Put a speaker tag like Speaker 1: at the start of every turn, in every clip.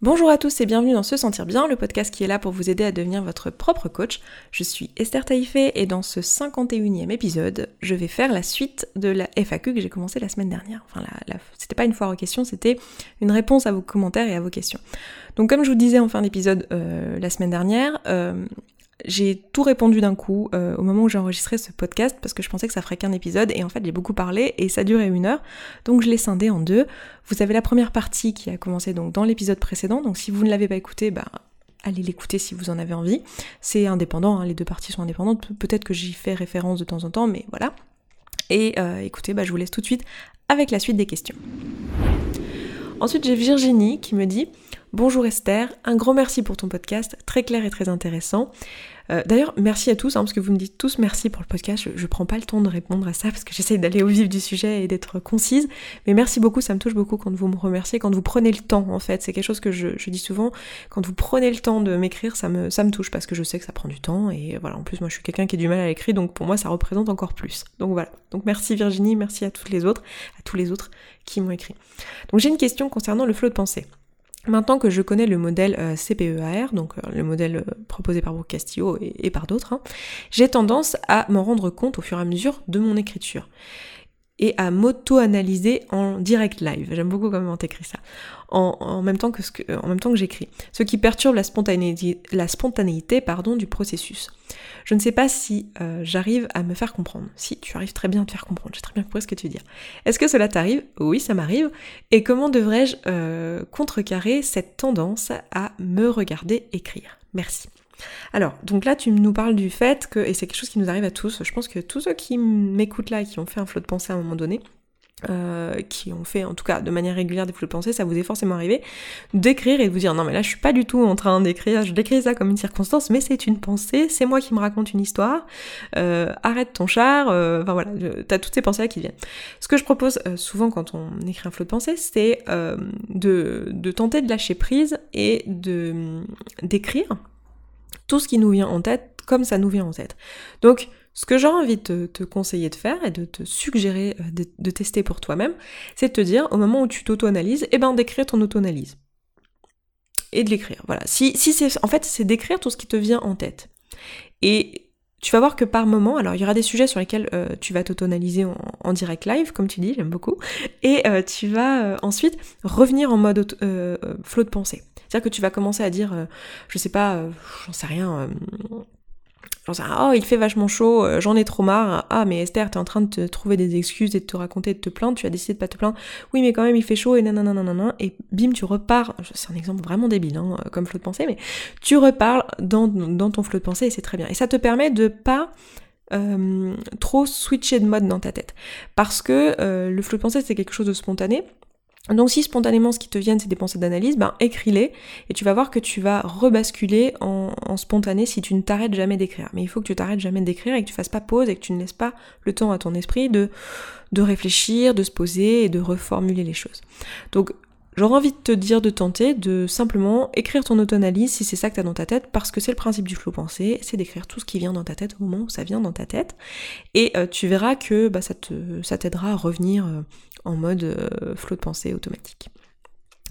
Speaker 1: Bonjour à tous et bienvenue dans Se Sentir Bien, le podcast qui est là pour vous aider à devenir votre propre coach. Je suis Esther Taïfé et dans ce 51e épisode, je vais faire la suite de la FAQ que j'ai commencé la semaine dernière. Enfin, la, c'était pas une foire aux questions, c'était une réponse à vos commentaires et à vos questions. Donc comme je vous disais en fin d'épisode euh, la semaine dernière, euh, j'ai tout répondu d'un coup euh, au moment où j'ai enregistré ce podcast parce que je pensais que ça ferait qu'un épisode et en fait j'ai beaucoup parlé et ça durait une heure donc je l'ai scindé en deux. Vous avez la première partie qui a commencé donc dans l'épisode précédent donc si vous ne l'avez pas écouté bah allez l'écouter si vous en avez envie. C'est indépendant, hein, les deux parties sont indépendantes. Peut-être que j'y fais référence de temps en temps mais voilà. Et euh, écoutez, bah, je vous laisse tout de suite avec la suite des questions. Ensuite j'ai Virginie qui me dit Bonjour Esther, un grand merci pour ton podcast, très clair et très intéressant. Euh, d'ailleurs, merci à tous, hein, parce que vous me dites tous merci pour le podcast. Je, ne prends pas le temps de répondre à ça parce que j'essaie d'aller au vif du sujet et d'être concise. Mais merci beaucoup, ça me touche beaucoup quand vous me remerciez, quand vous prenez le temps en fait. C'est quelque chose que je, dis souvent. Quand vous prenez le temps de m'écrire, ça me, touche parce que je sais que ça prend du temps. Et voilà, en plus, moi je suis quelqu'un qui a du mal à l'écrire, donc pour moi ça représente encore plus. Donc voilà. Donc merci Virginie, merci à toutes les autres, à tous les autres qui m'ont écrit. Donc j'ai une question concernant le flot de pensée. Maintenant que je connais le modèle euh, CPEAR, donc euh, le modèle euh, proposé par Brooke Castillo et, par d'autres, hein, j'ai tendance à m'en rendre compte au fur et à mesure de mon écriture et à m'auto-analyser en direct live. J'aime beaucoup comment t'écris ça. En, même temps que, ce que, en même temps que j'écris. Ce qui perturbe la spontanéité, pardon, du processus. Je ne sais pas si euh, j'arrive à me faire comprendre. Si, tu arrives très bien à te faire comprendre. J'ai très bien compris ce que tu veux dire. Est-ce que cela t'arrive? Oui, ça m'arrive. Et comment devrais-je euh, contrecarrer cette tendance à me regarder écrire? Merci. Alors, donc là, tu nous parles du fait que, et c'est quelque chose qui nous arrive à tous, je pense que tous ceux qui m'écoutent là, qui ont fait un flot de pensée à un moment donné, euh, qui ont fait en tout cas de manière régulière des flots de pensée, ça vous est forcément arrivé d'écrire et de vous dire non mais là je suis pas du tout en train d'écrire, je décris ça comme une circonstance, mais c'est une pensée, c'est moi qui me raconte une histoire, euh, arrête ton char, euh, enfin voilà, t'as toutes ces pensées là qui viennent. Ce que je propose souvent quand on écrit un flot de pensée, c'est de, de tenter de lâcher prise et de d'écrire tout ce qui nous vient en tête comme ça nous vient en tête. Donc, ce que j'aurais envie de te, conseiller de faire et de te suggérer euh, de, tester pour toi-même, c'est de te dire, au moment où tu t'auto-analyses, eh ben d'écrire ton auto-analyse. Et de l'écrire. Voilà. Si, si c'est, en fait, c'est d'écrire tout ce qui te vient en tête. Et tu vas voir que par moment, alors il y aura des sujets sur lesquels euh, tu vas t'auto-analyser en, direct live, comme tu dis, j'aime beaucoup, et euh, tu vas ensuite revenir en mode flot de pensée. C'est-à-dire que tu vas commencer à dire, je sais pas, j'en sais rien, euh, rien, oh il fait vachement chaud, j'en ai trop marre, ah mais Esther, t'es en train de te trouver des excuses et de te raconter, de te plaindre, tu as décidé de pas te plaindre, oui mais quand même il fait chaud et nanana, et bim tu repars, c'est un exemple vraiment débile hein, comme flot de pensée, mais tu repars dans, dans ton flot de pensée et c'est très bien. Et ça te permet de pas trop switcher de mode dans ta tête. Parce que le flot de pensée, c'est quelque chose de spontané. Donc si spontanément ce qui te vient c'est des pensées d'analyse, ben écris-les et tu vas voir que tu vas rebasculer en, spontané si tu ne t'arrêtes jamais d'écrire. Mais il faut que tu t'arrêtes jamais d'écrire et que tu fasses pas pause et que tu ne laisses pas le temps à ton esprit de, de réfléchir, de se poser et de reformuler les choses. Donc J'aurais envie de te dire de tenter de simplement écrire ton auto-analyse si c'est ça que tu as dans ta tête, parce que c'est le principe du flot pensée, c'est d'écrire tout ce qui vient dans ta tête au moment où ça vient dans ta tête. Et euh, tu verras que bah, ça t'aidera à revenir euh, en mode euh, flot de pensée automatique.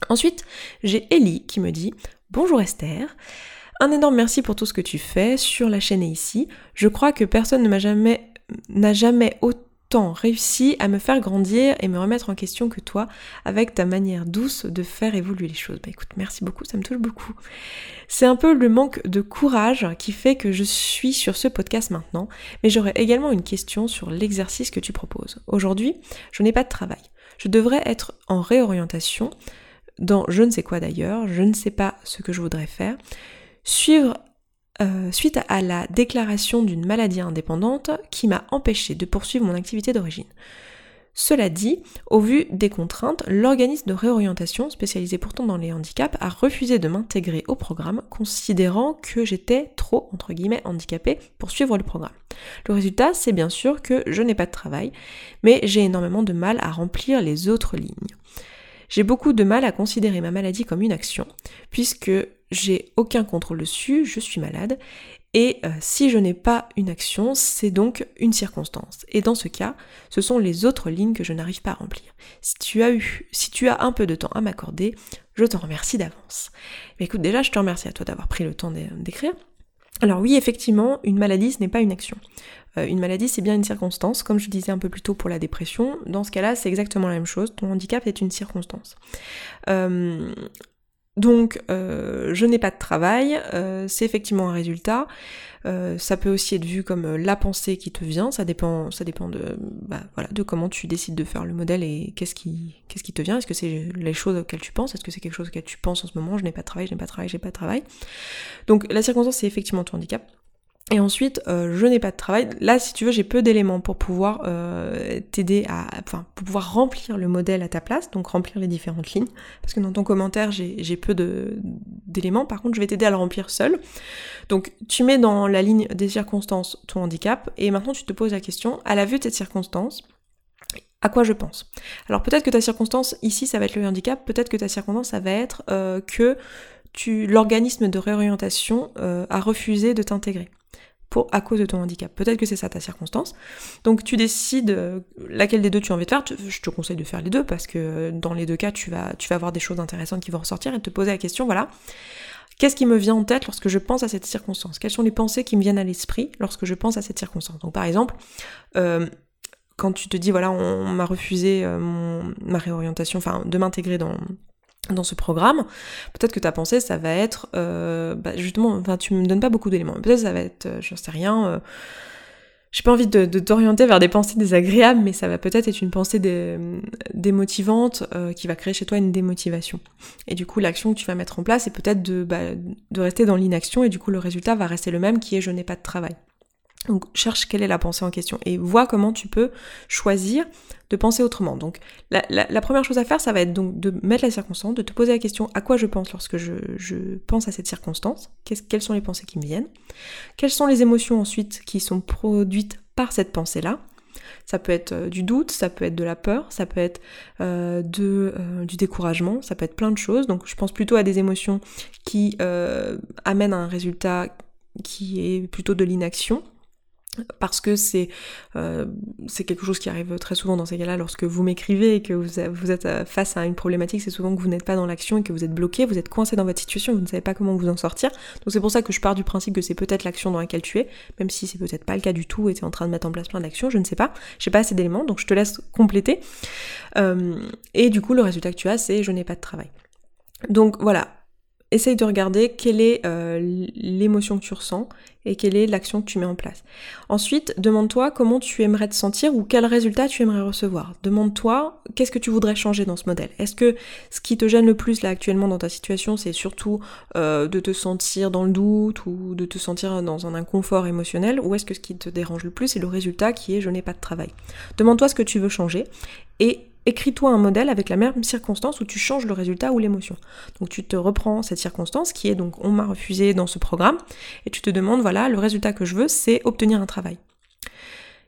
Speaker 1: Ensuite, j'ai Ellie qui me dit Bonjour Esther. Un énorme merci pour tout ce que tu fais sur la chaîne et ici. Je crois que personne ne m'a jamais n'a jamais autant tant réussi à me faire grandir et me remettre en question que toi avec ta manière douce de faire évoluer les choses. Bah écoute, merci beaucoup, ça me touche beaucoup. C'est un peu le manque de courage qui fait que je suis sur ce podcast maintenant, mais j'aurais également une question sur l'exercice que tu proposes. Aujourd'hui, je n'ai pas de travail. Je devrais être en réorientation dans je ne sais quoi d'ailleurs, je ne sais pas ce que je voudrais faire. Suivre euh, suite à la déclaration d'une maladie indépendante qui m'a empêché de poursuivre mon activité d'origine. Cela dit, au vu des contraintes, l'organisme de réorientation, spécialisé pourtant dans les handicaps, a refusé de m'intégrer au programme, considérant que j'étais trop, entre guillemets, handicapée pour suivre le programme. Le résultat, c'est bien sûr que je n'ai pas de travail, mais j'ai énormément de mal à remplir les autres lignes. J'ai beaucoup de mal à considérer ma maladie comme une action, puisque j'ai aucun contrôle dessus, je suis malade, et euh, si je n'ai pas une action, c'est donc une circonstance. Et dans ce cas, ce sont les autres lignes que je n'arrive pas à remplir. Si tu as eu, si tu as un peu de temps à m'accorder, Je te remercie d'avance. Écoute, déjà, je te remercie à toi d'avoir pris le temps d'écrire. Alors oui, effectivement, une maladie, ce n'est pas une action. Euh, une maladie, c'est bien une circonstance, comme je disais un peu plus tôt pour la dépression. Dans ce cas-là, c'est exactement la même chose. Ton handicap est une circonstance. Euh, donc, euh, je n'ai pas de travail, c'est effectivement un résultat. ça peut aussi être vu comme la pensée qui te vient. Ça dépend, ça dépend de, bah, voilà, de comment tu décides de faire le modèle et qu'est-ce qui, qu'est-ce qui te vient. Est-ce que c'est les choses auxquelles tu penses? Est-ce que c'est quelque chose auquel tu penses en ce moment? Je n'ai pas de travail, je n'ai pas de travail, j'ai pas de travail. Donc, la circonstance, c'est effectivement ton handicap. Et ensuite, euh, je n'ai pas de travail. Là, si tu veux, j'ai peu d'éléments pour pouvoir euh, t'aider à, enfin, pour pouvoir remplir le modèle à ta place, donc remplir les différentes lignes. Parce que dans ton commentaire, j'ai peu d'éléments. Par contre, je vais t'aider à le remplir seul. Donc, tu mets dans la ligne des circonstances ton handicap, et maintenant tu te poses la question, à la vue de cette circonstance, à quoi je pense? Alors peut-être que ta circonstance ici, ça va être le handicap. Peut-être que ta circonstance, ça va être euh, que l'organisme de réorientation a refusé de t'intégrer pour, à cause de ton handicap. Peut-être que c'est ça ta circonstance. Donc tu décides euh, laquelle des deux tu as envie de faire. Je te conseille de faire les deux parce que euh, dans les deux cas, tu vas, tu avoir des choses intéressantes qui vont ressortir et te poser la question, voilà, qu'est-ce qui me vient en tête lorsque je pense à cette circonstance? Quelles sont les pensées qui me viennent à l'esprit lorsque je pense à cette circonstance? Donc par exemple, euh, quand tu te dis, voilà, on, m'a refusé ma réorientation, enfin de m'intégrer dans dans ce programme, peut-être que ta pensée, ça va être, euh, bah justement, enfin, tu me donnes pas beaucoup d'éléments. Peut-être ça va être, euh, j'en sais rien. Euh, j'ai pas envie de, t'orienter vers des pensées désagréables, mais ça va peut-être être une pensée démotivante qui va créer chez toi une démotivation. Et du coup, l'action que tu vas mettre en place, c'est peut-être de, bah, de rester dans l'inaction, et du coup, le résultat va rester le même, qui est je n'ai pas de travail. Donc cherche quelle est la pensée en question et vois comment tu peux choisir de penser autrement. Donc la, première chose à faire, ça va être donc de mettre la circonstance, de te poser la question à quoi je pense lorsque je, pense à cette circonstance, quelles sont les pensées qui me viennent, quelles sont les émotions ensuite qui sont produites par cette pensée-là? Ça peut être euh, du doute, ça peut être de la peur, ça peut être euh, euh, du découragement, ça peut être plein de choses. Donc je pense plutôt à des émotions qui amènent à un résultat qui est plutôt de l'inaction, parce que c'est euh, c'est quelque chose qui arrive très souvent dans ces cas-là lorsque vous m'écrivez et que vous, vous, êtes euh, face à une problématique, c'est souvent que vous n'êtes pas dans l'action et que vous êtes bloqué, vous êtes coincé dans votre situation, vous ne savez pas comment vous en sortir. Donc c'est pour ça que je pars du principe que c'est peut-être l'action dans laquelle tu es, même si c'est peut-être pas le cas du tout et tu es en train de mettre en place plein d'actions, je ne sais pas, j'ai pas assez d'éléments, donc je te laisse compléter. Euh, et du coup le résultat que tu as c'est je n'ai pas de travail. Donc voilà, essaye de regarder quelle est euh, l'émotion que tu ressens et quelle est l'action que tu mets en place. Ensuite, demande-toi comment tu aimerais te sentir ou quel résultat tu aimerais recevoir. Demande-toi qu'est-ce que tu voudrais changer dans ce modèle? Est-ce que ce qui te gêne le plus là actuellement dans ta situation, c'est surtout euh, de te sentir dans le doute ou de te sentir dans un inconfort émotionnel? Ou est-ce que ce qui te dérange le plus, c'est le résultat qui est je n'ai pas de travail? Demande-toi ce que tu veux changer et écris-toi un modèle avec la même circonstance où tu changes le résultat ou l'émotion. Donc tu te reprends cette circonstance qui est donc on m'a refusé dans ce programme et tu te demandes voilà, le résultat que je veux c'est obtenir un travail.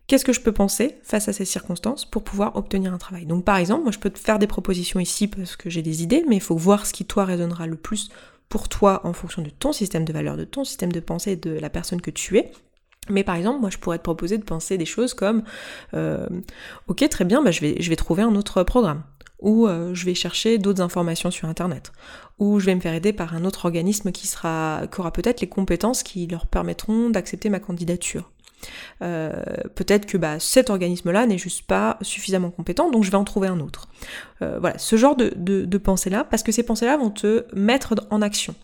Speaker 1: Qu'est-ce que je peux penser face à ces circonstances pour pouvoir obtenir un travail? Donc par exemple, moi je peux te faire des propositions ici parce que j'ai des idées, mais il faut voir ce qui toi résonnera le plus pour toi en fonction de ton système de valeur, de ton système de pensée, de la personne que tu es. Mais par exemple, moi je pourrais te proposer de penser des choses comme euh, ok très bien, bah, je, vais, trouver un autre programme, ou euh, je vais chercher d'autres informations sur internet, ou je vais me faire aider par un autre organisme qui aura peut-être les compétences qui leur permettront d'accepter ma candidature. Euh, peut-être que bah, cet organisme-là n'est juste pas suffisamment compétent, donc je vais en trouver un autre. Voilà, ce genre de, de, pensées-là, parce que ces pensées-là vont te mettre en action.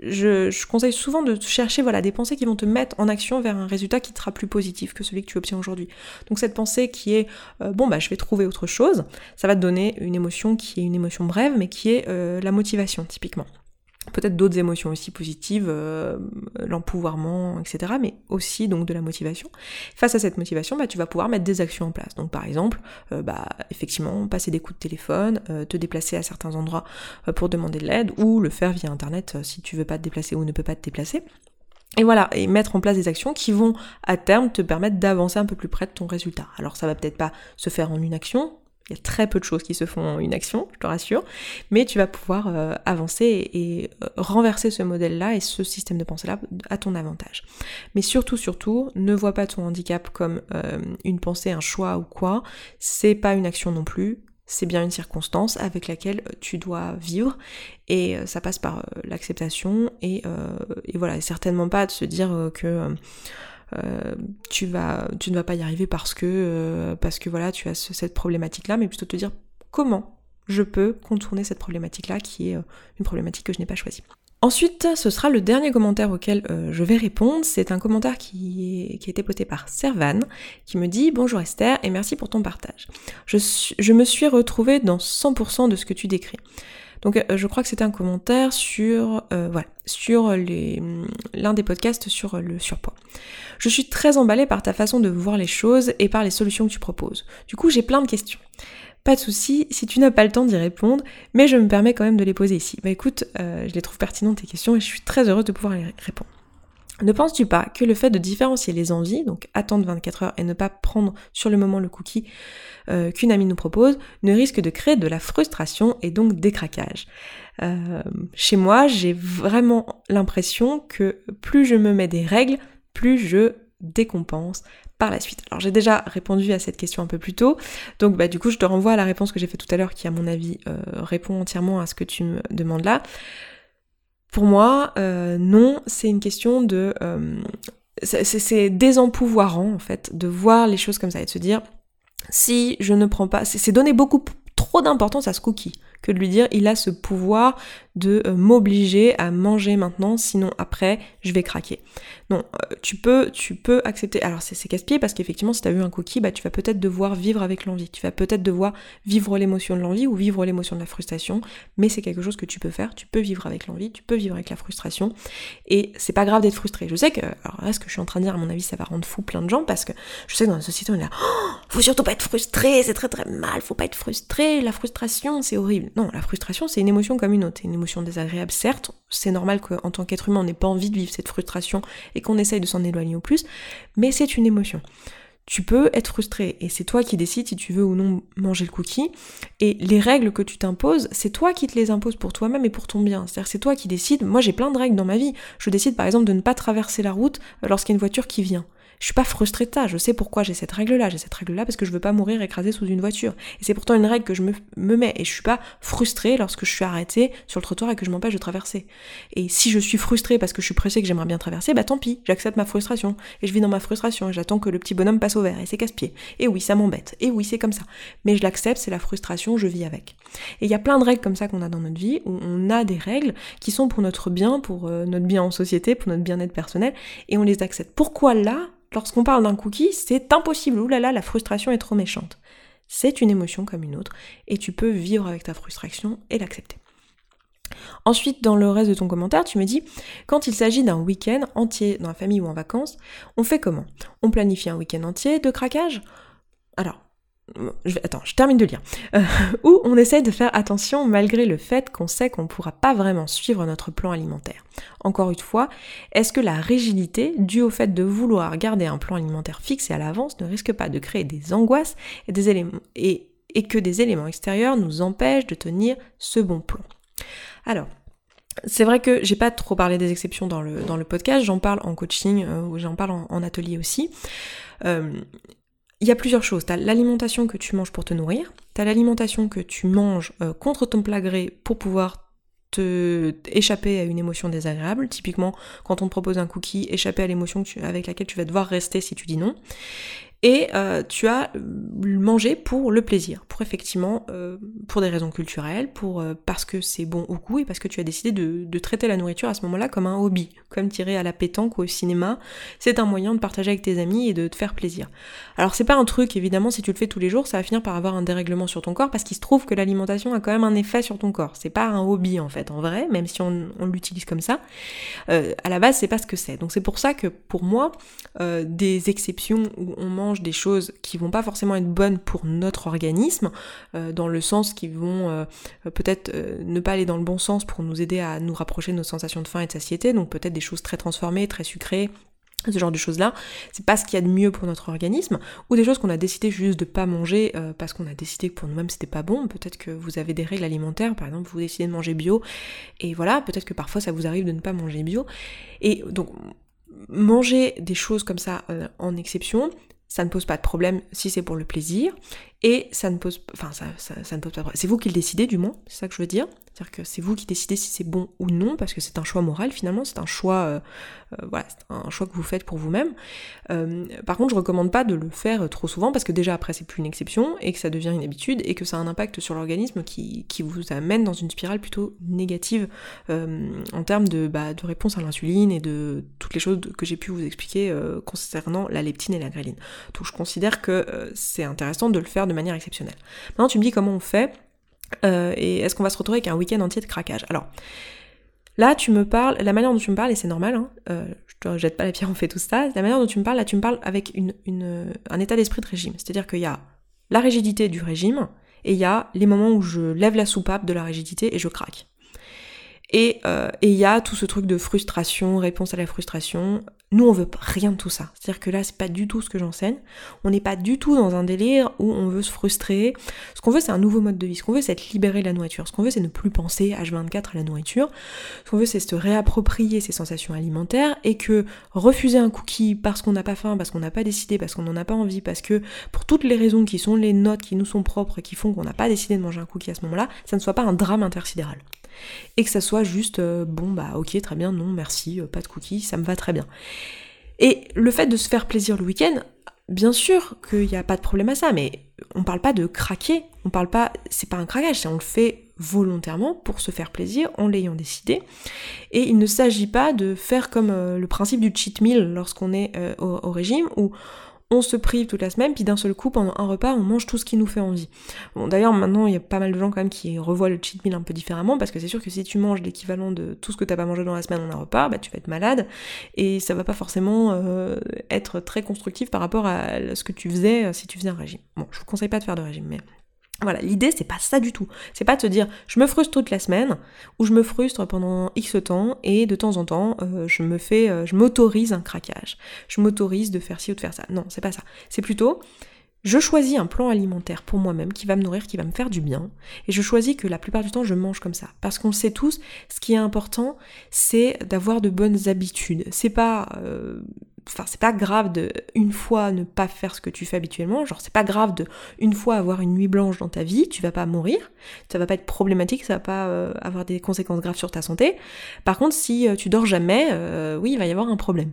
Speaker 1: Je, conseille souvent de chercher voilà, des pensées qui vont te mettre en action vers un résultat qui sera plus positif que celui que tu obtiens aujourd'hui. Donc cette pensée qui est euh, bon bah je vais trouver autre chose, ça va te donner une émotion qui est une émotion brève mais qui est la motivation typiquement peut-être d'autres émotions aussi positives, euh, l'empouvoirment, etc. Mais aussi donc de la motivation. Face à cette motivation, bah, tu vas pouvoir mettre des actions en place. Donc par exemple, euh, bah, effectivement, passer des coups de téléphone, euh, te déplacer à certains endroits pour demander de l'aide, ou le faire via internet si tu veux pas te déplacer ou ne peux pas te déplacer. Et voilà, et mettre en place des actions qui vont à terme te permettre d'avancer un peu plus près de ton résultat. Alors ça va peut-être pas se faire en une action, il y a très peu de choses qui se font une action, je te rassure, mais tu vas pouvoir euh, avancer et, euh, renverser ce modèle-là et ce système de pensée-là à ton avantage. Mais surtout, surtout, ne vois pas ton handicap comme euh, une pensée, un choix ou quoi. C'est pas une action non plus. c'est bien une circonstance avec laquelle tu dois vivre et ça passe par l'acceptation et, et, voilà, certainement pas de se dire que tu vas tu ne vas pas y arriver parce que parce que voilà tu as cette problématique là mais plutôt te dire comment je peux contourner cette problématique là qui est une problématique que je n'ai pas choisie. Ensuite, ce sera le dernier commentaire auquel euh, je vais répondre. C'est un commentaire qui, qui, a été posté par Servan, qui me dit Bonjour Esther et merci pour ton partage. Je, me suis retrouvée dans 100% de ce que tu décris. Donc euh, je crois que c'était un commentaire sur euh, l'un des podcasts sur le surpoids. Je suis très emballée par ta façon de voir les choses et par les solutions que tu proposes. Du coup, j'ai plein de questions. Pas de souci si tu n'as pas le temps d'y répondre, mais je me permets quand même de les poser ici. Bah écoute, euh, je les trouve pertinentes tes questions et je suis très heureuse de pouvoir y répondre. Ne penses-tu pas que le fait de différencier les envies, donc attendre 24 heures et ne pas prendre sur le moment le cookie euh, qu'une amie nous propose, ne risque de créer de la frustration et donc des craquages? Euh, Chez moi, j'ai vraiment l'impression que plus je me mets des règles, plus je décompense par la suite. Alors j'ai déjà répondu à cette question un peu plus tôt, donc bah du coup je te renvoie à la réponse que j'ai faite tout à l'heure qui à mon avis euh, répond entièrement à ce que tu me demandes là. Pour moi, euh, non, c'est une question de... Euh, c'est désempouvoirant en fait de voir les choses comme ça et de se dire si je ne prends pas... C'est donner beaucoup trop d'importance à ce cookie que de lui dire il a ce pouvoir de euh, m'obliger à manger maintenant, sinon après je vais craquer. Non, euh, tu peux, tu peux accepter. Alors c'est casse-pied parce qu'effectivement si tu as eu un cookie, bah tu vas peut-être devoir vivre avec l'envie. Tu vas peut-être devoir vivre l'émotion de l'envie ou vivre l'émotion de la frustration, mais c'est quelque chose que tu peux faire. Tu peux vivre avec l'envie, tu peux vivre avec la frustration, et c'est pas grave d'être frustré. Je sais que, alors là ce que je suis en train de dire à mon avis ça va rendre fou plein de gens parce que je sais que dans la société on est là, oh, faut surtout pas être frustré, c'est très très mal, faut pas être frustré, la frustration c'est horrible. Non, la frustration c'est une émotion comme une autre, c'est une émotion désagréable certes, c'est normal qu'en tant qu'être humain, on n'ait pas envie de vivre cette frustration et qu'on essaye de s'en éloigner au plus, mais c'est une émotion. Tu peux être frustré et c'est toi qui décides si tu veux ou non manger le cookie. Et les règles que tu t'imposes, c'est toi qui te les imposes pour toi-même et pour ton bien. C'est-à-dire c'est toi qui décides. Moi j'ai plein de règles dans ma vie. Je décide par exemple de ne pas traverser la route lorsqu'il y a une voiture qui vient. Je suis pas frustrée de ça, je sais pourquoi j'ai cette règle-là. J'ai cette règle-là parce que je veux pas mourir écrasée sous une voiture. Et c'est pourtant une règle que je me, mets. Et je suis pas frustrée lorsque je suis arrêtée sur le trottoir et que je m'empêche de traverser. Et si je suis frustrée parce que je suis pressée que j'aimerais bien traverser, bah tant pis, j'accepte ma frustration. Et je vis dans ma frustration et j'attends que le petit bonhomme passe au vert et c'est casse-pied. Et oui, ça m'embête. Et oui, c'est comme ça. Mais je l'accepte, c'est la frustration, je vis avec. Et il y a plein de règles comme ça qu'on a dans notre vie, où on a des règles qui sont pour notre bien, pour euh, notre bien en société, pour notre bien-être personnel, et on les accepte. Pourquoi là, lorsqu'on parle d'un cookie, c'est impossible, oulala, la frustration est trop méchante. C'est une émotion comme une autre, et tu peux vivre avec ta frustration et l'accepter. Ensuite, dans le reste de ton commentaire, tu me dis, quand il s'agit d'un week-end entier dans la famille ou en vacances, on fait comment? On planifie un week-end entier de craquage? Alors, attends, je termine de lire. Euh, où on essaie de faire attention malgré le fait qu'on sait qu'on ne pourra pas vraiment suivre notre plan alimentaire. Encore une fois, est-ce que la rigidité, due au fait de vouloir garder un plan alimentaire fixé à l'avance, ne risque pas de créer des angoisses et, des éléments, et, et que des éléments extérieurs nous empêchent de tenir ce bon plan? Alors, c'est vrai que j'ai pas trop parlé des exceptions dans le, dans le podcast, j'en parle en coaching euh, ou j'en parle en, atelier aussi. Euh, il y a plusieurs choses. Tu l'alimentation que tu manges pour te nourrir, tu l'alimentation que tu manges euh, contre ton plat gré pour pouvoir te échapper à une émotion désagréable. Typiquement, quand on te propose un cookie, échapper à l'émotion avec laquelle tu vas devoir rester si tu dis non et euh, tu as euh, mangé pour le plaisir, pour effectivement, euh, pour des raisons culturelles, parce que c'est bon au goût et parce que tu as décidé de, traiter la nourriture à ce moment-là comme un hobby, comme tirer à la pétanque ou au cinéma. C'est un moyen de partager avec tes amis et de te faire plaisir. Alors c'est pas un truc, évidemment, si tu le fais tous les jours, ça va finir par avoir un dérèglement sur ton corps parce qu'il se trouve que l'alimentation a quand même un effet sur ton corps. C'est pas un hobby en fait, en vrai, même si on, l'utilise comme ça. à la base, c'est pas ce que c'est. Donc c'est pour ça que pour moi, des exceptions où on mange des choses qui vont pas forcément être bonnes pour notre organisme, euh, dans le sens qui vont euh, peut-être euh, ne pas aller dans le bon sens pour nous aider à nous rapprocher de nos sensations de faim et de satiété, donc peut-être des choses très transformées, très sucrées, ce genre de choses là, c'est pas ce qu'il y a de mieux pour notre organisme, ou des choses qu'on a décidé juste de pas manger parce qu'on a décidé que pour nous-mêmes c'était pas bon, peut-être que vous avez des règles alimentaires, par exemple vous décidez de manger bio, et voilà, peut-être que parfois ça vous arrive de ne pas manger bio, et donc manger des choses comme ça en exception, ça ne pose pas de problème si c'est pour le plaisir. Et ça ne pose, enfin, ça, ça, ne pose pas C'est vous qui le décidez, du moins, c'est ça que je veux dire. C'est-à-dire que c'est vous qui décidez si c'est bon ou non, parce que c'est un choix moral finalement, c'est un choix, euh, euh, voilà, c'est un choix que vous faites pour vous-même. Euh, par contre, je recommande pas de le faire trop souvent, parce que déjà après c'est plus une exception et que ça devient une habitude et que ça a un impact sur l'organisme qui, qui, vous amène dans une spirale plutôt négative en termes de, bah, de réponse à l'insuline et de toutes les choses que j'ai pu vous expliquer concernant la leptine et la gréline. Donc je considère que c'est intéressant de le faire de manière exceptionnelle. Maintenant, tu me dis comment on fait euh, et est-ce qu'on va se retrouver avec un week-end entier de craquage? Alors, là, tu me parles, la manière dont tu me parles, et c'est normal, hein, euh, je te jette pas la pierre, on fait tout ça, la manière dont tu me parles, là, tu me parles avec un état d'esprit de régime. C'est-à-dire qu'il y a la rigidité du régime, et il y a les moments où je lève la soupape de la rigidité et je craque. Euh, et il y a tout ce truc de frustration, réponse à la frustration, nous, on veut rien de tout ça. C'est-à-dire que là, c'est pas du tout ce que j'enseigne. On n'est pas du tout dans un délire où on veut se frustrer. Ce qu'on veut, c'est un nouveau mode de vie. Ce qu'on veut, c'est être libéré de la nourriture. Ce qu'on veut, c'est ne plus penser H24 à la nourriture. Ce qu'on veut, c'est se réapproprier ses sensations alimentaires et que refuser un cookie parce qu'on n'a pas faim, parce qu'on n'a pas décidé, parce qu'on n'en a pas envie, parce que pour toutes les raisons qui sont les notes qui nous sont propres, qui font qu'on n'a pas décidé de manger un cookie à ce moment-là, ça ne soit pas un drame intersidéral et que ça soit juste euh, bon bah ok très bien non merci euh, pas de cookies ça me va très bien. Et le fait de se faire plaisir le week-end bien sûr qu'il n'y a pas de problème à ça mais on parle pas de craquer on parle pas c'est pas un craquage on le fait volontairement pour se faire plaisir en l'ayant décidé. Et il ne s'agit pas de faire comme euh, le principe du cheat meal lorsqu'on est au, régime où on se prive toute la semaine, puis d'un seul coup, pendant un repas, on mange tout ce qui nous fait envie. Bon, d'ailleurs, maintenant, il y a pas mal de gens quand même qui revoient le cheat meal un peu différemment, parce que c'est sûr que si tu manges l'équivalent de tout ce que t'as pas mangé dans la semaine en un repas, bah tu vas être malade, et ça va pas forcément euh, être très constructif par rapport à ce que tu faisais euh, si tu faisais un régime. Bon, je vous conseille pas de faire de régime, mais voilà, l'idée c'est pas ça du tout. C'est pas de se dire je me frustre toute la semaine ou je me frustre pendant X temps et de temps en temps euh, je me fais euh, je m'autorise un craquage. Je m'autorise de faire ci ou de faire ça. Non, c'est pas ça. C'est plutôt je choisis un plan alimentaire pour moi-même qui va me nourrir, qui va me faire du bien, et je choisis que la plupart du temps je mange comme ça. Parce qu'on le sait tous, ce qui est important, c'est d'avoir de bonnes habitudes. C'est pas euh, enfin c'est pas grave de une fois ne pas faire ce que tu fais habituellement, genre c'est pas grave de une fois avoir une nuit blanche dans ta vie, tu vas pas mourir, ça va pas être problématique, ça va pas euh, avoir des conséquences graves sur ta santé. Par contre, si euh, tu dors jamais, euh, oui, il va y avoir un problème.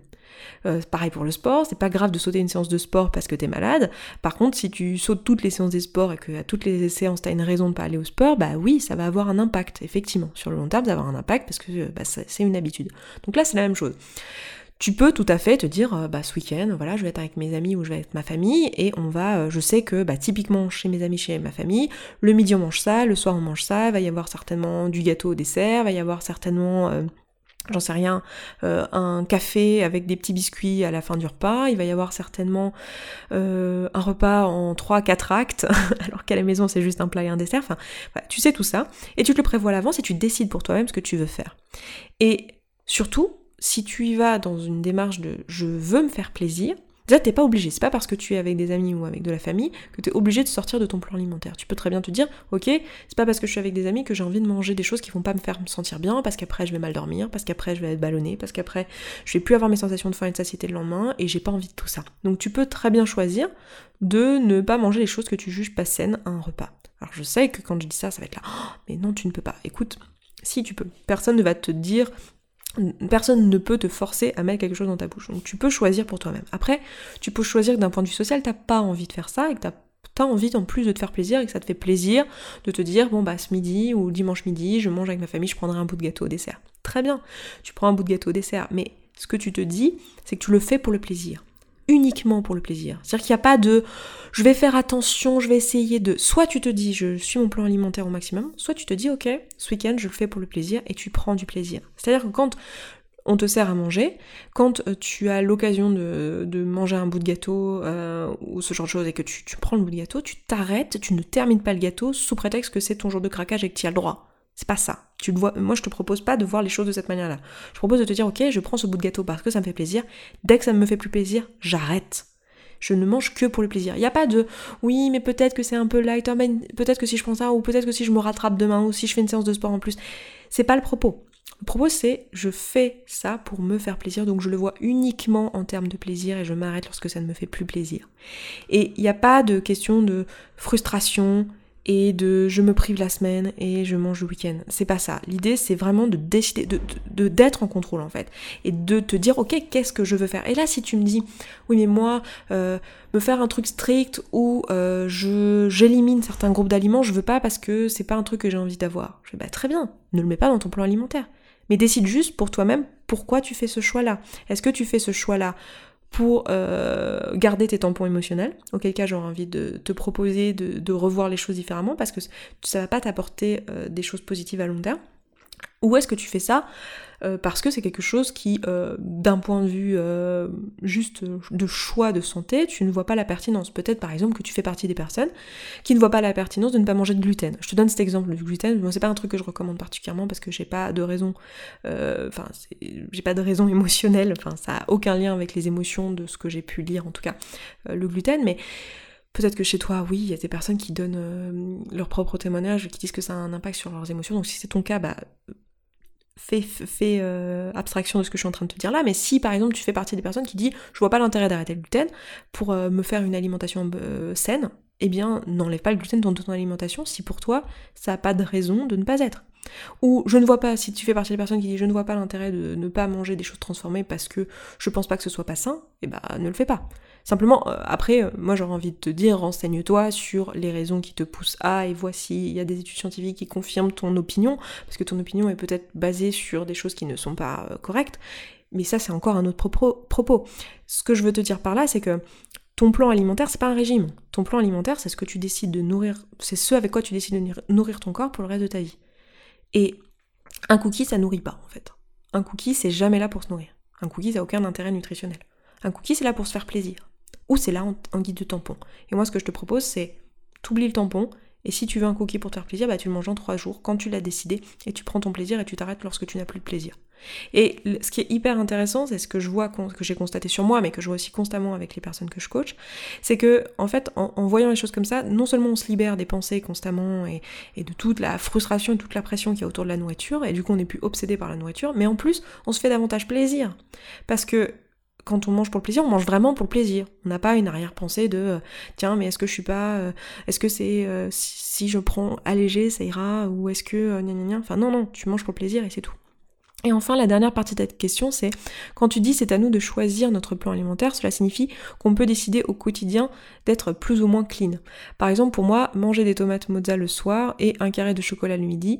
Speaker 1: pareil pour le sport, c'est pas grave de sauter une séance de sport parce que t'es malade. Par contre, si tu sautes toutes les séances de sport et que à toutes les séances t'as une raison de pas aller au sport, bah oui, ça va avoir un impact, effectivement. Sur le long terme, ça va avoir un impact parce que bah, c'est une habitude. Donc là, c'est la même chose tu peux tout à fait te dire, euh, bah ce week-end, voilà, je vais être avec mes amis ou je vais être ma famille et on va, euh, je sais que bah typiquement chez mes amis, chez ma famille, le midi on mange ça, le soir on mange ça, il va y avoir certainement du gâteau au dessert, il va y avoir certainement euh, j'en sais rien, un café avec des petits biscuits à la fin du repas, il va y avoir certainement un repas en 3-4 actes, alors qu'à la maison c'est juste un plat et un dessert, enfin tu sais tout ça, et tu te le prévois à l'avance et tu décides pour toi-même ce que tu veux faire. Et surtout, si tu y vas dans une démarche de je veux me faire plaisir, déjà t'es pas obligé, c'est pas parce que tu es avec des amis ou avec de la famille que tu es obligé de sortir de ton plan alimentaire. Tu peux très bien te dire, ok, c'est pas parce que je suis avec des amis que j'ai envie de manger des choses qui vont pas me faire me sentir bien, parce qu'après je vais mal dormir, parce qu'après je vais être ballonné, parce qu'après je vais plus avoir mes sensations de faim et de satiété le lendemain, et j'ai pas envie de tout ça. Donc tu peux très bien choisir de ne pas manger les choses que tu juges pas saines à un repas. Alors je sais que quand je dis ça, ça va être là, oh, mais non, tu ne peux pas. Écoute, si tu peux. Personne ne va te dire Personne ne peut te forcer à mettre quelque chose dans ta bouche. Donc tu peux choisir pour toi-même. Après, tu peux choisir que d'un point de vue social, t'as pas envie de faire ça et que t'as as envie en plus de te faire plaisir et que ça te fait plaisir de te dire bon bah ce midi ou dimanche midi je mange avec ma famille, je prendrai un bout de gâteau au dessert. Très bien, tu prends un bout de gâteau au dessert, mais ce que tu te dis, c'est que tu le fais pour le plaisir uniquement pour le plaisir. C'est-à-dire qu'il n'y a pas de je vais faire attention, je vais essayer de. Soit tu te dis je suis mon plan alimentaire au maximum, soit tu te dis ok, ce week-end je le fais pour le plaisir et tu prends du plaisir. C'est-à-dire que quand on te sert à manger, quand euh, tu as l'occasion de, manger un bout de gâteau euh, ou ce genre de choses et que tu, tu prends le bout de gâteau, tu t'arrêtes, tu ne termines pas le gâteau sous prétexte que c'est ton jour de craquage et que tu as le droit. C'est pas ça. Tu le vois, moi je te propose pas de voir les choses de cette manière-là. Je propose de te dire ok, je prends ce bout de gâteau parce que ça me fait plaisir. Dès que ça ne me fait plus plaisir, j'arrête. Je ne mange que pour le plaisir. Il n'y a pas de oui, mais peut-être que c'est un peu light, peut-être que si je prends ça, ou peut-être que si je me rattrape demain, ou si je fais une séance de sport en plus. C'est pas le propos. Le propos c'est je fais ça pour me faire plaisir, donc je le vois uniquement en termes de plaisir et je m'arrête lorsque ça ne me fait plus plaisir. Et il n'y a pas de question de frustration, et de je me prive la semaine et je mange le week-end. C'est pas ça. L'idée c'est vraiment de décider, de, d'être en contrôle en fait. Et de te dire ok qu'est-ce que je veux faire? Et là si tu me dis oui mais moi euh, me faire un truc strict où euh, j'élimine certains groupes d'aliments, je veux pas parce que c'est pas un truc que j'ai envie d'avoir. Je vais bah très bien, ne le mets pas dans ton plan alimentaire. Mais décide juste pour toi-même pourquoi tu fais ce choix-là. Est-ce que tu fais ce choix-là pour euh, garder tes tampons émotionnels, auquel cas j'aurais envie de te proposer de, revoir les choses différemment parce que ça va pas t'apporter euh, des choses positives à long terme. Ou est-ce que tu fais ça? Euh, parce que c'est quelque chose qui, euh, d'un point de vue euh, juste de choix de santé, tu ne vois pas la pertinence. Peut-être par exemple que tu fais partie des personnes qui ne voient pas la pertinence de ne pas manger de gluten. Je te donne cet exemple du gluten. Moi, c'est pas un truc que je recommande particulièrement parce que j'ai pas de raison, enfin, j'ai pas de raison émotionnelle. Enfin, ça a aucun lien avec les émotions de ce que j'ai pu lire en tout cas le gluten, mais Peut-être que chez toi, oui, il y a des personnes qui donnent leur propre témoignage, qui disent que ça a un impact sur leurs émotions. Donc si c'est ton cas, bah fais, euh, abstraction de ce que je suis en train de te dire là, mais si par exemple tu fais partie des personnes qui disent je vois pas l'intérêt d'arrêter le gluten pour euh, me faire une alimentation euh, saine, eh bien n'enlève pas le gluten dans ton alimentation si pour toi ça n'a pas de raison de ne pas être. Ou je ne vois pas, si tu fais partie des personnes qui disent je ne vois pas l'intérêt de ne pas manger des choses transformées parce que je pense pas que ce soit pas sain, eh ben ne le fais pas. Simplement, euh, après, euh, moi j'aurais envie de te dire, renseigne-toi sur les raisons qui te poussent à, et voici, il y a des études scientifiques qui confirment ton opinion, parce que ton opinion est peut-être basée sur des choses qui ne sont pas euh, correctes, mais ça c'est encore un autre propos. Ce que je veux te dire par là, c'est que ton plan alimentaire, c'est pas un régime. Ton plan alimentaire, c'est ce que tu décides de nourrir, c'est ce avec quoi tu décides de nourrir ton corps pour le reste de ta vie. Et un cookie, ça nourrit pas en fait. Un cookie, c'est jamais là pour se nourrir. Un cookie, ça n'a aucun intérêt nutritionnel. Un cookie, c'est là pour se faire plaisir ou c'est là en, guide de tampon. Et moi, ce que je te propose, c'est t'oublies le tampon, et si tu veux un cookie pour te faire plaisir, bah, tu le manges en trois jours quand tu l'as décidé, et tu prends ton plaisir et tu t'arrêtes lorsque tu n'as plus de plaisir. Et ce qui est hyper intéressant, c'est ce que je vois, que j'ai constaté sur moi, mais que je vois aussi constamment avec les personnes que je coach, c'est que en fait, en, voyant les choses comme ça, non seulement on se libère des pensées constamment et, et de toute la frustration et toute la pression qu'il y a autour de la nourriture, et du coup on n'est plus obsédé par la nourriture, mais en plus on se fait davantage plaisir. Parce que quand on mange pour le plaisir, on mange vraiment pour le plaisir. On n'a pas une arrière-pensée de euh, tiens, mais est-ce que je suis pas. Euh, est-ce que c'est. Euh, si, je prends allégé, ça ira Ou est-ce que. gna gna gna. Enfin, non, non, tu manges pour plaisir et c'est tout. Et enfin, la dernière partie de cette question, c'est quand tu dis c'est à nous de choisir notre plan alimentaire, cela signifie qu'on peut décider au quotidien d'être plus ou moins clean. Par exemple, pour moi, manger des tomates mozza le soir et un carré de chocolat le midi,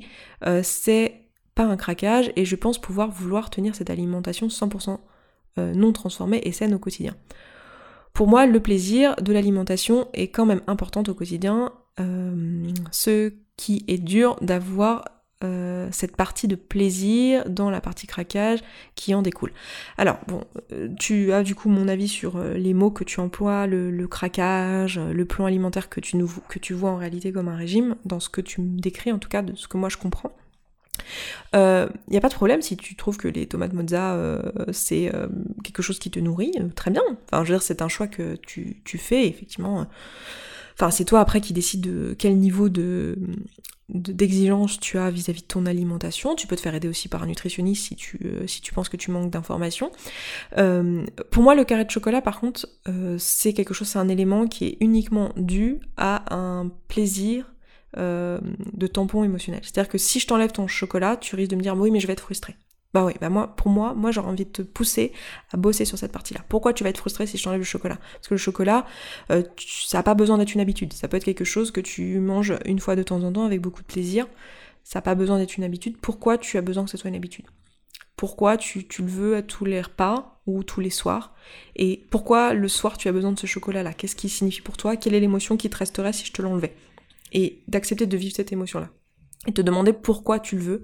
Speaker 1: c'est pas un craquage et je pense pouvoir vouloir tenir cette alimentation 100% euh, non transformée et saine au quotidien. Pour moi, le plaisir de l'alimentation est quand même important au quotidien. Euh, ce qui est dur d'avoir euh, cette partie de plaisir dans la partie craquage qui en découle. Alors bon, tu as du coup mon avis sur les mots que tu emploies, le, craquage, le plan alimentaire que tu, que tu vois en réalité comme un régime, dans ce que tu me décris en tout cas, de ce que moi je comprends. Il euh, n'y a pas de problème si tu trouves que les tomates mozza euh, c'est euh, quelque chose qui te nourrit, très bien. Enfin, je c'est un choix que tu, fais, effectivement. C'est toi après qui décide de quel niveau de d'exigence tu as vis-à-vis de ton alimentation. Tu peux te faire aider aussi par un nutritionniste si tu, si tu penses que tu manques d'informations. pour moi, le carré de chocolat, par contre, c'est quelque chose, c'est un élément qui est uniquement dû à un plaisir euh, de tampon émotionnel. C'est-à-dire que si je t'enlève ton chocolat, tu risques de me dire oui mais je vais être frustré. Bah oui, bah moi, pour moi, moi j'aurais envie de te pousser à bosser sur cette partie-là. Pourquoi tu vas être frustré si je t'enlève le chocolat? Parce que le chocolat, euh, ça n'a pas besoin d'être une habitude. Ça peut être quelque chose que tu manges une fois de temps en temps avec beaucoup de plaisir. Ça n'a pas besoin d'être une habitude. Pourquoi tu as besoin que ce soit une habitude? Pourquoi tu, tu le veux à tous les repas ou tous les soirs? Et pourquoi le soir tu as besoin de ce chocolat-là? Qu'est-ce qui signifie pour toi? Quelle est l'émotion qui te resterait si je te l'enlevais? Et d'accepter de vivre cette émotion-là et te demander pourquoi tu le veux.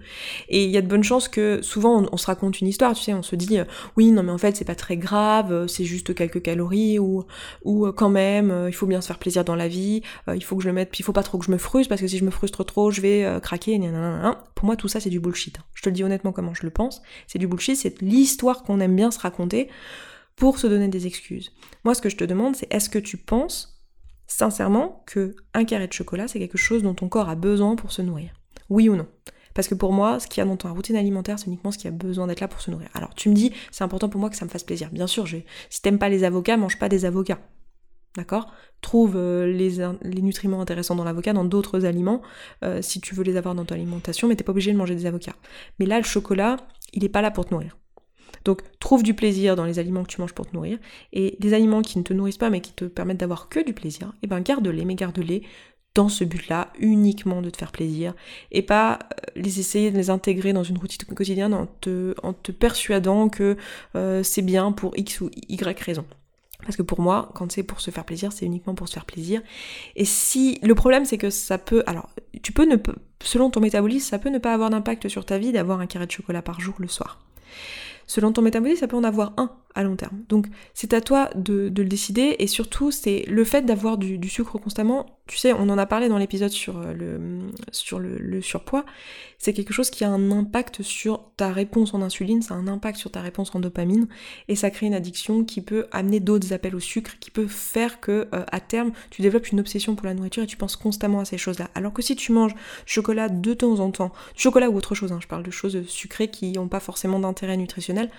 Speaker 1: Et il y a de bonnes chances que souvent on, se raconte une histoire, tu sais, on se dit euh, oui non mais en fait c'est pas très grave, euh, c'est juste quelques calories ou ou euh, quand même il faut bien se faire plaisir dans la vie, il faut que je le mette, puis il faut pas trop que je me frustre parce que si je me frustre trop je vais craquer. Pour moi tout ça c'est du bullshit. Je te le dis honnêtement comment je le pense, c'est du bullshit, c'est l'histoire qu'on aime bien se raconter pour se donner des excuses. Moi ce que je te demande c'est est-ce que tu penses sincèrement que un carré de chocolat, c'est quelque chose dont ton corps a besoin pour se nourrir Oui ou non? Parce que pour moi, ce qu'il y a dans ta routine alimentaire, c'est uniquement ce qui a besoin d'être là pour se nourrir. Alors tu me dis, c'est important pour moi que ça me fasse plaisir. Bien sûr, je... si t'aimes pas les avocats, mange pas des avocats. D'accord? Trouve euh, les, nutriments intéressants dans l'avocat, dans d'autres aliments, euh, si tu veux les avoir dans ton alimentation, mais t'es pas obligé de manger des avocats. Mais là, le chocolat, il est pas là pour te nourrir. Donc trouve du plaisir dans les aliments que tu manges pour te nourrir, et des aliments qui ne te nourrissent pas mais qui te permettent d'avoir que du plaisir, eh ben garde-les, mais garde-les dans ce but-là, uniquement de te faire plaisir, et pas euh, les essayer de les intégrer dans une routine quotidienne en te, persuadant que c'est bien pour X ou Y raison. Parce que pour moi, quand c'est pour se faire plaisir, c'est uniquement pour se faire plaisir. Et si le problème c'est que ça peut, alors tu peux ne, selon ton métabolisme, ça peut ne pas avoir d'impact sur ta vie d'avoir un carré de chocolat par jour le soir. Selon ton métabolisme, ça peut en avoir un à long terme. Donc c'est à toi de, le décider et surtout c'est le fait d'avoir du, sucre constamment, tu sais, on en a parlé dans l'épisode sur, euh, le, sur le, surpoids, c'est quelque chose qui a un impact sur ta réponse en insuline, ça a un impact sur ta réponse en dopamine et ça crée une addiction qui peut amener d'autres appels au sucre, qui peut faire que euh, à terme tu développes une obsession pour la nourriture et tu penses constamment à ces choses-là. Alors que si tu manges chocolat de temps en temps, chocolat ou autre chose, hein, je parle de choses sucrées qui n'ont pas forcément d'intérêt nutritionnel,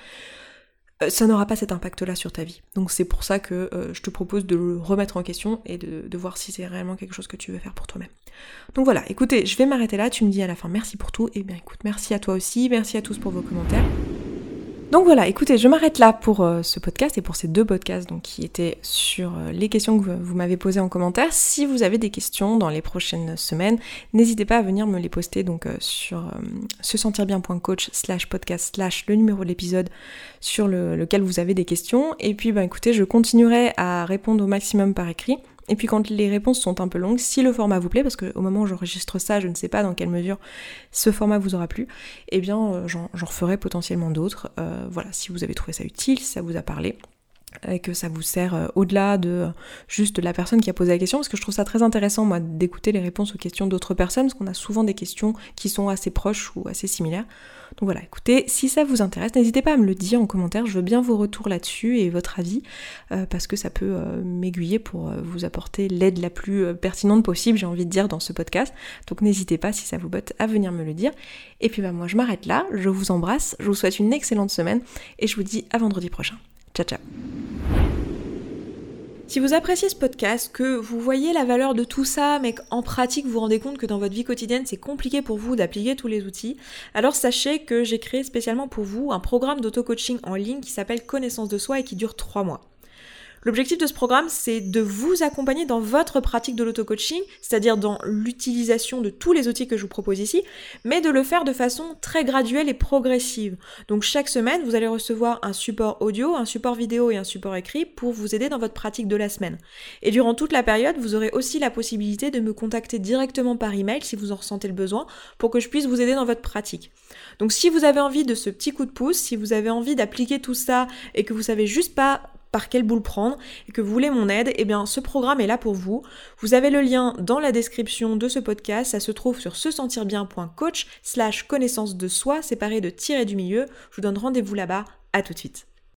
Speaker 1: ça n'aura pas cet impact-là sur ta vie. Donc c'est pour ça que euh, je te propose de le remettre en question et de, de voir si c'est réellement quelque chose que tu veux faire pour toi-même. Donc voilà, écoutez, je vais m'arrêter là, tu me dis à la fin merci pour tout, et bien écoute, merci à toi aussi, merci à tous pour vos commentaires. Donc voilà, écoutez, je m'arrête là pour euh, ce podcast et pour ces deux podcasts donc, qui étaient sur euh, les questions que vous, m'avez posées en commentaire. Si vous avez des questions dans les prochaines semaines, n'hésitez pas à venir me les poster donc euh, sur se sentir bien.coach slash podcast slash le numéro de l'épisode sur lequel vous avez des questions. Et puis ben écoutez, je continuerai à répondre au maximum par écrit. Et puis quand les réponses sont un peu longues, si le format vous plaît, parce qu'au moment où j'enregistre ça, je ne sais pas dans quelle mesure ce format vous aura plu, eh bien euh, j'en referai potentiellement d'autres. Euh, voilà, si vous avez trouvé ça utile, si ça vous a parlé, et que ça vous sert euh, au-delà de juste la personne qui a posé la question, parce que je trouve ça très intéressant, moi, d'écouter les réponses aux questions d'autres personnes, parce qu'on a souvent des questions qui sont assez proches ou assez similaires. Donc voilà, écoutez, si ça vous intéresse, n'hésitez pas à me le dire en commentaire, je veux bien vos retours là-dessus et votre avis, euh, parce que ça peut euh, m'aiguiller pour vous apporter l'aide la plus pertinente possible, j'ai envie de dire, dans ce podcast. Donc n'hésitez pas, si ça vous botte, à venir me le dire. Et puis bah moi, je m'arrête là, je vous embrasse, je vous souhaite une excellente semaine, et je vous dis à vendredi prochain. Ciao ciao si vous appréciez ce podcast, que vous voyez la valeur de tout ça, mais qu'en pratique vous rendez compte que dans votre vie quotidienne c'est compliqué pour vous d'appliquer tous les outils, alors sachez que j'ai créé spécialement pour vous un programme d'auto-coaching en ligne qui s'appelle Connaissance de soi et qui dure 3 mois. L'objectif de ce programme, c'est de vous accompagner dans votre pratique de l'auto-coaching, c'est-à-dire dans l'utilisation de tous les outils que je vous propose ici, mais de le faire de façon très graduelle et progressive. Donc chaque semaine, vous allez recevoir un support audio, un support vidéo et un support écrit pour vous aider dans votre pratique de la semaine. Et durant toute la période, vous aurez aussi la possibilité de me contacter directement par email si vous en ressentez le besoin pour que je puisse vous aider dans votre pratique. Donc si vous avez envie de ce petit coup de pouce, si vous avez envie d'appliquer tout ça et que vous savez juste pas par quelle boule prendre et que vous voulez mon aide, eh bien ce programme est là pour vous. Vous avez le lien dans la description de ce podcast, ça se trouve sur se sentir bien.coach slash connaissance de soi séparé de tirer du milieu. Je vous donne rendez-vous là-bas, à tout de suite.